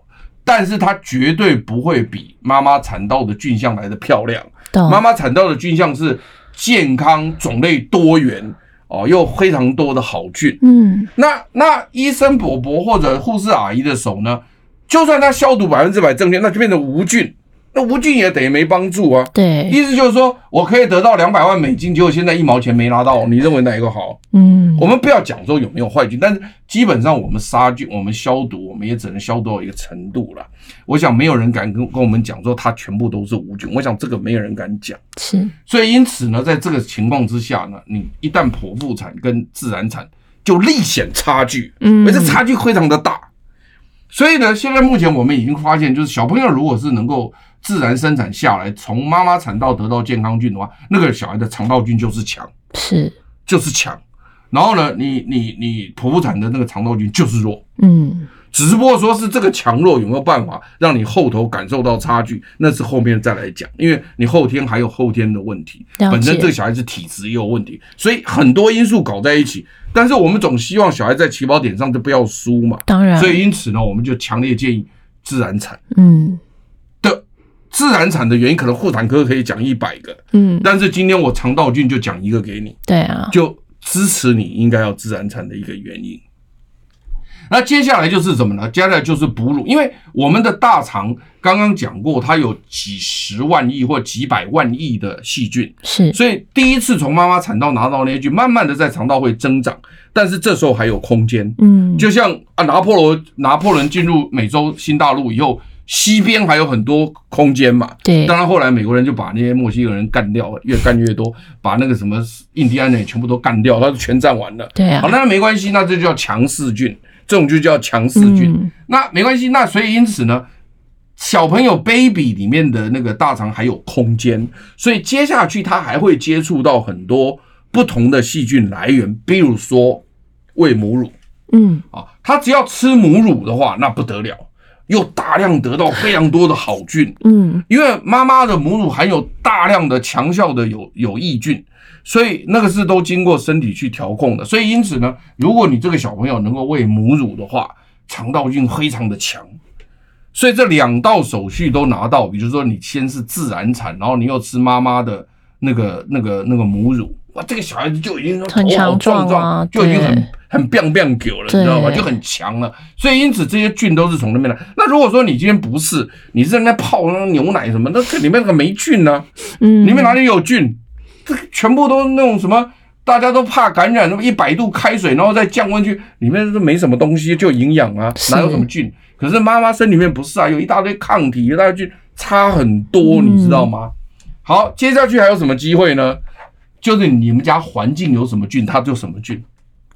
Speaker 2: 但是它绝对不会比妈妈产道的菌相来的漂亮。妈妈产道的菌相是健康、种类多元哦，又非常多的好菌。
Speaker 1: 嗯，
Speaker 2: 那那医生伯伯或者护士阿姨的手呢？就算它消毒百分之百正确，那就变成无菌，那无菌也等于没帮助啊。
Speaker 1: 对，
Speaker 2: 意思就是说我可以得到两百万美金，结果现在一毛钱没拿到，你认为哪一个好？
Speaker 1: 嗯，
Speaker 2: 我们不要讲说有没有坏菌，但是基本上我们杀菌、我们消毒，我们也只能消毒到一个程度了。我想没有人敢跟跟我们讲说它全部都是无菌，我想这个没有人敢讲。
Speaker 1: 是，
Speaker 2: 所以因此呢，在这个情况之下呢，你一旦剖腹产跟自然产就立显差距，
Speaker 1: 嗯，
Speaker 2: 而这差距非常的大。所以呢，现在目前我们已经发现，就是小朋友如果是能够自然生产下来，从妈妈产道得到健康菌的话，那个小孩的肠道菌就是强，
Speaker 1: 是。
Speaker 2: 就是强。然后呢，你你你剖腹产的那个肠道菌就是弱，
Speaker 1: 嗯，
Speaker 2: 只不过说是这个强弱有没有办法让你后头感受到差距，那是后面再来讲，因为你后天还有后天的问题，本身这个小孩子体质也有问题，所以很多因素搞在一起。但是我们总希望小孩在起跑点上就不要输嘛，
Speaker 1: 当然，
Speaker 2: 所以因此呢，我们就强烈建议自然产。
Speaker 1: 嗯，
Speaker 2: 的自然产的原因，可能妇产科可以讲一百个，
Speaker 1: 嗯，
Speaker 2: 但是今天我肠道菌就讲一个给你，
Speaker 1: 对啊，
Speaker 2: 就支持你应该要自然产的一个原因。那接下来就是什么呢？接下来就是哺乳，因为我们的大肠刚刚讲过，它有几十万亿或几百万亿的细菌，
Speaker 1: 是，
Speaker 2: 所以第一次从妈妈产道拿到那些菌，慢慢的在肠道会增长，但是这时候还有空间，
Speaker 1: 嗯，
Speaker 2: 就像啊拿破仑拿破仑进入美洲新大陆以后，西边还有很多空间嘛，
Speaker 1: 对，
Speaker 2: 当然后来美国人就把那些墨西哥人干掉，越干越多，把那个什么印第安人也全部都干掉，他就全占完了，
Speaker 1: 对啊，
Speaker 2: 好，那没关系，那这就叫强势菌。这种就叫强势菌，
Speaker 1: 嗯、
Speaker 2: 那没关系。那所以因此呢，小朋友 baby 里面的那个大肠还有空间，所以接下去他还会接触到很多不同的细菌来源，比如说喂母乳，
Speaker 1: 嗯。
Speaker 2: 啊，他只要吃母乳的话，那不得了，又大量得到非常多的好菌，
Speaker 1: 嗯，
Speaker 2: 因为妈妈的母乳含有大量的强效的有有益菌。所以那个是都经过身体去调控的，所以因此呢，如果你这个小朋友能够喂母乳的话，肠道菌非常的强。所以这两道手续都拿到，比如说你先是自然产，然后你又吃妈妈的那个那个那个母乳，哇，这个小孩子就已经
Speaker 1: 很强壮啊，
Speaker 2: 就已经很很变变狗了，你知道吗？就很强了。所以因此这些菌都是从那边来。那如果说你今天不是，你是在那泡那牛奶什么，那这里面那个没菌呢、啊？嗯，里面哪里有菌？这全部都那种什么，大家都怕感染，那么一百度开水，然后再降温去，里面是没什么东西，就营养啊，哪有什么菌？可是妈妈身里面不是啊，有一大堆抗体，一大堆菌，差很多，你知道吗？好，接下去还有什么机会呢？就是你们家环境有什么菌，它就什么菌。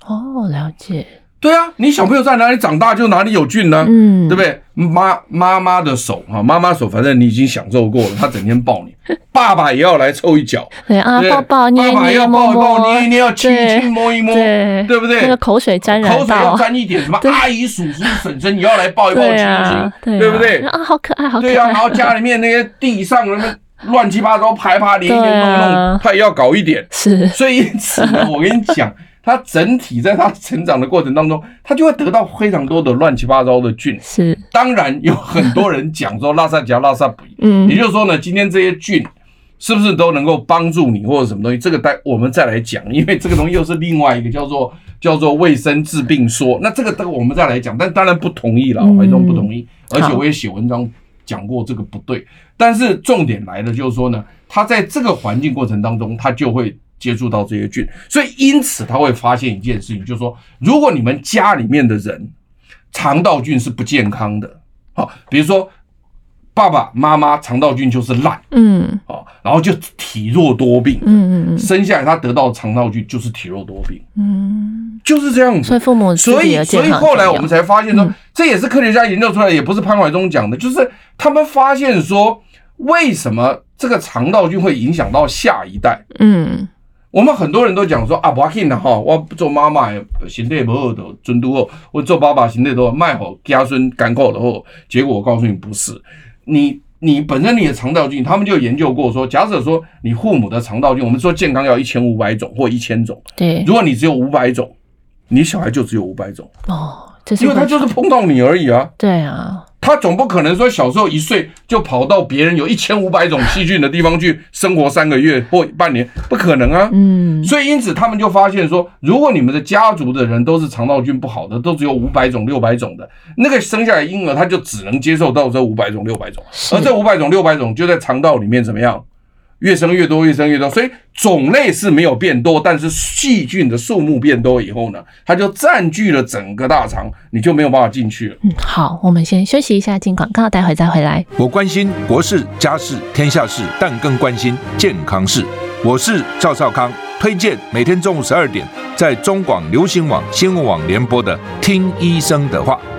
Speaker 1: 哦，了解。
Speaker 2: 对啊，你小朋友在哪里长大，就哪里有菌呢、啊？
Speaker 1: 嗯，
Speaker 2: 对不对？妈妈妈的手哈，妈妈手，反正你已经享受过了，她整天抱你，爸爸也要来凑一脚，
Speaker 1: 对啊，抱抱捏捏，
Speaker 2: 爸爸要抱一抱捏捏，要亲一亲摸一摸，
Speaker 1: 对，
Speaker 2: 对不对？
Speaker 1: 那个口水沾染到，
Speaker 2: 口水要沾一点，什么阿姨、叔叔、婶婶，你要来抱一抱亲一亲，对不对？
Speaker 1: 啊，好可爱，好可爱。
Speaker 2: 对啊，然后家里面那些地上那个乱七八糟排排连连弄弄，他也要搞一点，
Speaker 1: 是。
Speaker 2: 所以因此呢，我跟你讲。他整体在他成长的过程当中，他就会得到非常多的乱七八糟的菌。
Speaker 1: 是，
Speaker 2: 当然有很多人讲说拉萨加拉萨比，
Speaker 1: 嗯，
Speaker 2: 也就是说呢，今天这些菌是不是都能够帮助你或者什么东西？这个待我们再来讲，因为这个东西又是另外一个叫做叫做卫生治病说。那这个这个我们再来讲，但当然不同意了，怀中不同意，而且我也写文章讲过这个不对。但是重点来了，就是说呢，他在这个环境过程当中，他就会。接触到这些菌，所以因此他会发现一件事情，就是说，如果你们家里面的人肠道菌是不健康的，好，比如说爸爸妈妈肠道菌就是烂，
Speaker 1: 嗯，
Speaker 2: 好，然后就体弱多病，
Speaker 1: 嗯嗯嗯，
Speaker 2: 生下来他得到肠道菌就是体弱多病，
Speaker 1: 嗯，
Speaker 2: 就是这样子。
Speaker 1: 所以父母，
Speaker 2: 所以所以后来我们才发现说，这也是科学家研究出来，也不是潘怀忠讲的，就是他们发现说，为什么这个肠道菌会影响到下一代，
Speaker 1: 嗯。
Speaker 2: 我们很多人都讲说啊，不要紧的哈，我做妈妈身体不好的，尊都好，我做爸爸身体都卖好，家孙干口的后，结果我告诉你不是，你你本身你的肠道菌，他们就研究过说，假设说你父母的肠道菌，我们说健康要一千五百种或一千种，
Speaker 1: 对，
Speaker 2: 如果你只有五百种，你小孩就只有五百种。
Speaker 1: 哦，这是
Speaker 2: 因为他就是碰到你而已啊，
Speaker 1: 对啊。
Speaker 2: 他总不可能说小时候一岁就跑到别人有一千五百种细菌的地方去生活三个月或半年，不可能啊。
Speaker 1: 嗯，
Speaker 2: 所以因此他们就发现说，如果你们的家族的人都是肠道菌不好的，都只有五百种、六百种的，那个生下来婴儿他就只能接受到这五百种、六百种，而这五百种、六百种就在肠道里面怎么样？越生越多，越生越多，所以种类是没有变多，但是细菌的数目变多以后呢，它就占据了整个大肠，你就没有办法进去了。
Speaker 1: 嗯，好，我们先休息一下，进广告，待会再回来。
Speaker 5: 我关心国事、家事、天下事，但更关心健康事。我是赵少康，推荐每天中午十二点在中广流行网、新闻网联播的《听医生的话》。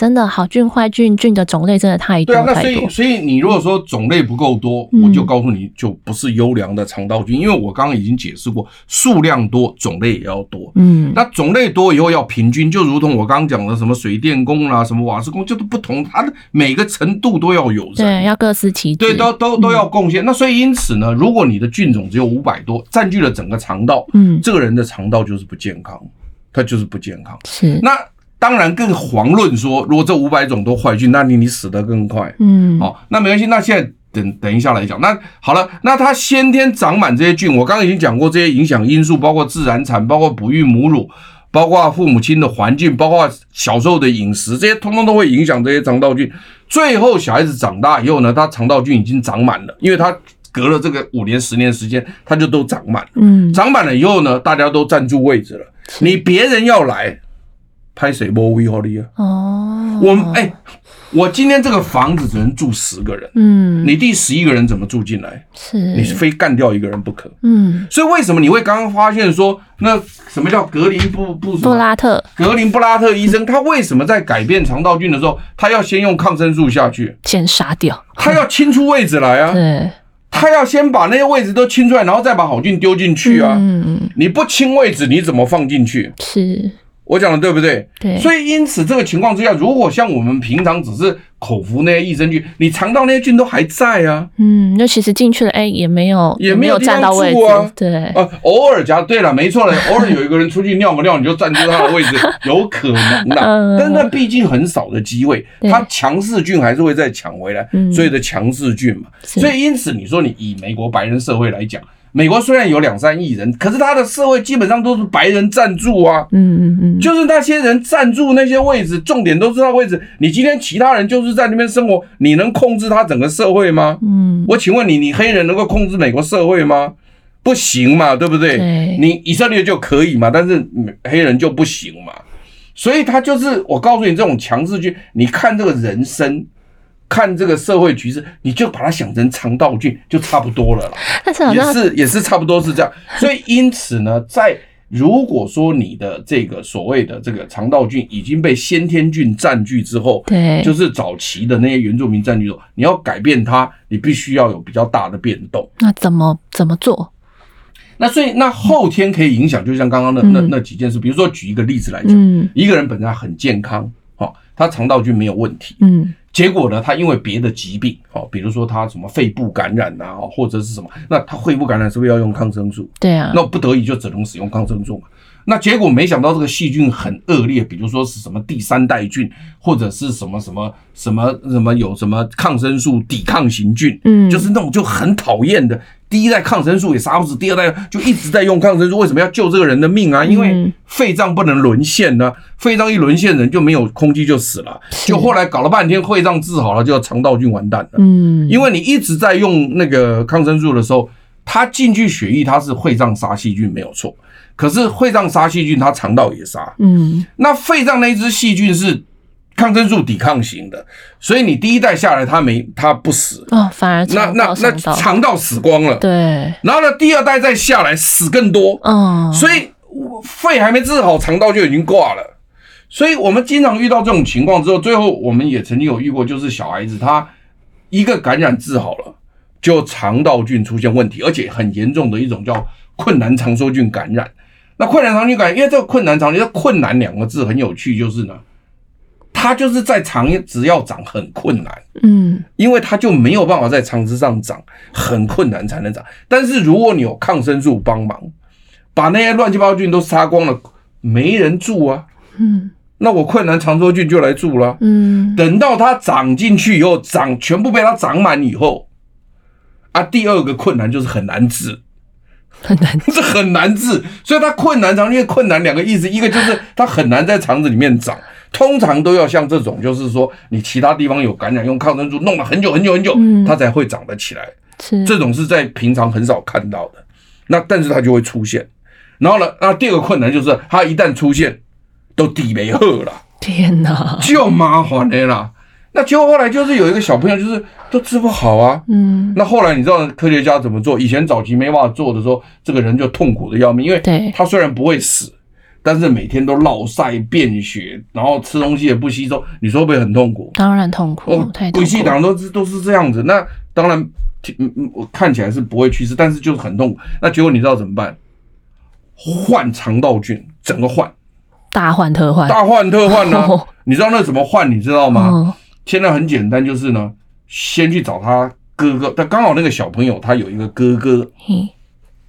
Speaker 1: 真的好菌坏菌菌的种类真的太多太多。
Speaker 2: 对啊，那所以所以你如果说种类不够多，
Speaker 1: 嗯、
Speaker 2: 我就告诉你就不是优良的肠道菌，因为我刚刚已经解释过，数量多，种类也要多。
Speaker 1: 嗯，
Speaker 2: 那种类多以后要平均，就如同我刚刚讲的什么水电工啦，什么瓦斯工，就是不同，它的每个程度都要有人，
Speaker 1: 对，要各司其职，
Speaker 2: 对，都都都要贡献。嗯、那所以因此呢，如果你的菌种只有五百多，占据了整个肠道，
Speaker 1: 嗯，
Speaker 2: 这个人的肠道就是不健康，它就是不健康。
Speaker 1: 是
Speaker 2: 那。当然更遑论说，如果这五百种都坏菌，那你你死得更快。
Speaker 1: 嗯，
Speaker 2: 好，那没关系。那现在等等一下来讲。那好了，那它先天长满这些菌，我刚刚已经讲过这些影响因素，包括自然产，包括哺育母乳，包括父母亲的环境，包括小时候的饮食，这些通通都会影响这些肠道菌。最后小孩子长大以后呢，他肠道菌已经长满了，因为他隔了这个五年、十年时间，他就都长满。
Speaker 1: 嗯，
Speaker 2: 长满了以后呢，大家都占住位置了。你别人要来。拍谁不威好利啊？
Speaker 1: 哦，
Speaker 2: 我哎、欸，我今天这个房子只能住十个人，
Speaker 1: 嗯，
Speaker 2: 你第十一个人怎么住进来？
Speaker 1: 是，
Speaker 2: 你是非干掉一个人不可，
Speaker 1: 嗯，
Speaker 2: 所以为什么你会刚刚发现说，那什么叫格林布布
Speaker 1: 布拉特？
Speaker 2: 格林布拉特医生他为什么在改变肠道菌的时候，他要先用抗生素下去，
Speaker 1: 先杀掉，
Speaker 2: 他要清出位置来啊？
Speaker 1: 对，
Speaker 2: 他要先把那些位置都清出来，然后再把好菌丢进去啊？
Speaker 1: 嗯嗯，
Speaker 2: 你不清位置，你怎么放进去？
Speaker 1: 是。
Speaker 2: 我讲的对不对？
Speaker 1: 对，
Speaker 2: 所以因此这个情况之下，如果像我们平常只是口服那些益生菌，你肠道那些菌都还在啊。
Speaker 1: 嗯，那其实进去了，哎，也没有，
Speaker 2: 也没有
Speaker 1: 占到位置
Speaker 2: 啊。
Speaker 1: 对，
Speaker 2: 啊，偶尔假对了，没错了，偶尔有一个人出去尿个尿，你就占住他的位置，有可能的。
Speaker 1: 嗯，
Speaker 2: 但那毕竟很少的机会，他强势菌还是会再抢回来，所以的强势菌嘛。所以因此你说你以美国白人社会来讲。美国虽然有两三亿人，可是他的社会基本上都是白人占住啊。
Speaker 1: 嗯嗯嗯，
Speaker 2: 就是那些人占住那些位置，重点都是他位置。你今天其他人就是在那边生活，你能控制他整个社会吗？
Speaker 1: 嗯，
Speaker 2: 我请问你，你黑人能够控制美国社会吗？不行嘛，对不对？
Speaker 1: 对
Speaker 2: 你以色列就可以嘛，但是黑人就不行嘛。所以他就是我告诉你，这种强势菌，你看这个人生，看这个社会局势，你就把它想成肠道菌，就差不多了啦。
Speaker 1: 但是
Speaker 2: 也是也是差不多是这样。所以因此呢，在如果说你的这个所谓的这个肠道菌已经被先天菌占据之后，
Speaker 1: 对，
Speaker 2: 就是早期的那些原住民占据之后，你要改变它，你必须要有比较大的变动。
Speaker 1: 那怎么怎么做？
Speaker 2: 那所以那后天可以影响，就像刚刚那那那几件事，比如说举一个例子来讲，
Speaker 1: 嗯，
Speaker 2: 一个人本身很健康，哈，他肠道菌没有问题，
Speaker 1: 嗯，
Speaker 2: 结果呢，他因为别的疾病，哦，比如说他什么肺部感染呐，或者是什么，那他肺部感染是不是要用抗生素？
Speaker 1: 对啊，
Speaker 2: 那不得已就只能使用抗生素嘛。那结果没想到这个细菌很恶劣，比如说是什么第三代菌，或者是什么什么什么什么有什么抗生素抵抗型菌，
Speaker 1: 嗯，
Speaker 2: 就是那种就很讨厌的。第一代抗生素也杀不死，第二代就一直在用抗生素，为什么要救这个人的命啊？因为肺脏不能沦陷呢，肺脏一沦陷，人就没有空气就死了。就后来搞了半天，肺脏治好了，就要肠道菌完蛋了。嗯，因为你一直在用那个抗生素的时候，它进去血液，它是会脏杀细菌没有错。可是会脏杀细菌，它肠道也杀。嗯，那肺脏那一只细菌是抗生素抵抗型的，所以你第一代下来，它没它不死
Speaker 1: 哦，反而
Speaker 2: 那那那肠道死光了。
Speaker 1: 对，
Speaker 2: 然后呢，第二代再下来死更多。嗯，所以肺还没治好，肠道就已经挂了。所以我们经常遇到这种情况之后，最后我们也曾经有遇过，就是小孩子他一个感染治好了，就肠道菌出现问题，而且很严重的一种叫困难肠梭菌感染。那困难肠菌感染，因为这个困难肠，这个困难两个字很有趣，就是呢，它就是在肠只要长很困难，嗯，因为它就没有办法在肠子上长，很困难才能长。但是如果你有抗生素帮忙，把那些乱七八糟菌都杀光了，没人住啊，嗯，那我困难肠梭菌就来住了，嗯，等到它长进去以后，长全部被它长满以后，啊，第二个困难就是很难治。
Speaker 1: 很难，
Speaker 2: 这很难治，所以它困难肠，因为困难两个意思，一个就是它很难在肠子里面长，通常都要像这种，就是说你其他地方有感染，用抗生素弄了很久很久很久，它才会长得起来。是这种是在平常很少看到的，那但是它就会出现。然后呢，那第二个困难就是它一旦出现，都底没喝了，
Speaker 1: 天哪，
Speaker 2: 就麻烦的啦。那结果后来就是有一个小朋友，就是都治不好啊。嗯，那后来你知道科学家怎么做？以前早期没办法做的时候，这个人就痛苦的要命，因为他虽然不会死，但是每天都落晒、便血，然后吃东西也不吸收，你说会不会很痛苦？
Speaker 1: 当然痛苦，哦、太痛苦。
Speaker 2: 贵党都是都是这样子。那当然，嗯嗯，我看起来是不会去世，但是就是很痛苦。那结果你知道怎么办？换肠道菌，整个换，
Speaker 1: 大换特换，
Speaker 2: 大换特换呢、你知道那怎么换？你知道吗？哦现在很简单，就是呢，先去找他哥哥。但刚好那个小朋友他有一个哥哥，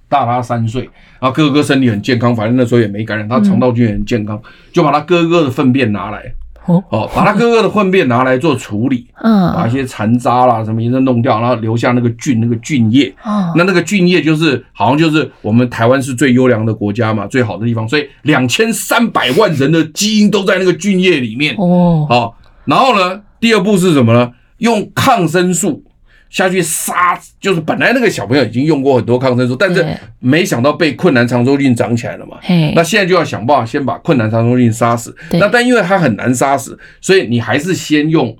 Speaker 2: 大他三岁，然后哥哥身体很健康，反正那时候也没感染，他肠道菌也很健康，就把他哥哥的粪便拿来，哦，把他哥哥的粪便拿来做处理，嗯，把一些残渣啦什么一些弄掉，然后留下那个菌，那个菌液，哦，那那个菌液就是好像就是我们台湾是最优良的国家嘛，最好的地方，所以两千三百万人的基因都在那个菌液里面，哦，好，然后呢？第二步是什么呢？用抗生素下去杀，就是本来那个小朋友已经用过很多抗生素，但是没想到被困难肠周菌长起来了嘛。那现在就要想办法先把困难肠周菌杀死。那但因为它很难杀死，所以你还是先用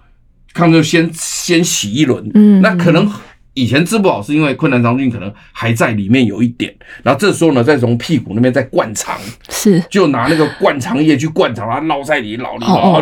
Speaker 2: 抗生素先先洗一轮。嗯，那可能。以前治不好是因为困难肠菌可能还在里面有一点，然后这时候呢，再从屁股那边再灌肠，是就拿那个灌肠液去灌肠，它捞在里脑里，然后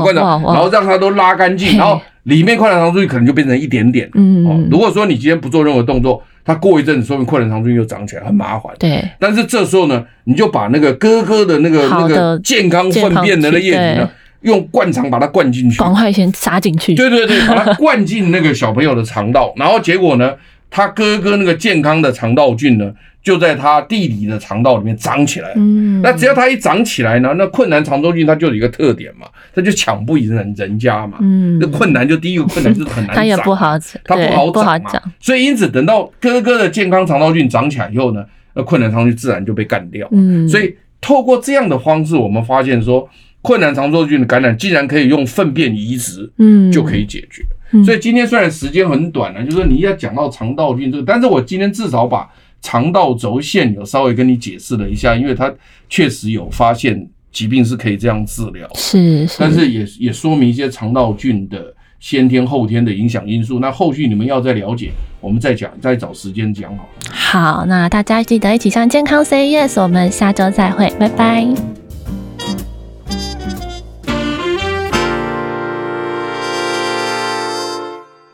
Speaker 2: 灌肠，然后让它都拉干净，然后里面困难肠菌可能就变成一点点。嗯，如果说你今天不做任何动作，它过一阵子说明困难肠菌又长起来，很麻烦。对，但是这时候呢，你就把那个哥哥的那个那个健康粪便的那液体呢。用灌肠把它灌进去，
Speaker 1: 赶快先插进去。
Speaker 2: 对对对，把它灌进那个小朋友的肠道，然后结果呢，他哥哥那个健康的肠道菌呢，就在他弟弟的肠道里面长起来。嗯，那只要他一长起来呢，那困难肠道菌它就有一个特点嘛，它就抢不赢人人家嘛。嗯，那困难就第一个困难就是很难长，它
Speaker 1: 也不好长，
Speaker 2: 它不好长嘛。所以因此等到哥哥的健康肠道菌长起来以后呢，那困难肠菌自然就被干掉。嗯，所以透过这样的方式，我们发现说。困难肠梭菌的感染竟然可以用粪便移植，嗯，就可以解决。所以今天虽然时间很短了，就是说你要讲到肠道菌这个，但是我今天至少把肠道轴线有稍微跟你解释了一下，因为它确实有发现疾病是可以这样治疗，
Speaker 1: 是，是，
Speaker 2: 但是也也说明一些肠道菌的先天后天的影响因素。那后续你们要再了解，我们再讲，再找时间讲好了。
Speaker 1: 好，那大家记得一起向健康 say yes，我们下周再会，拜拜。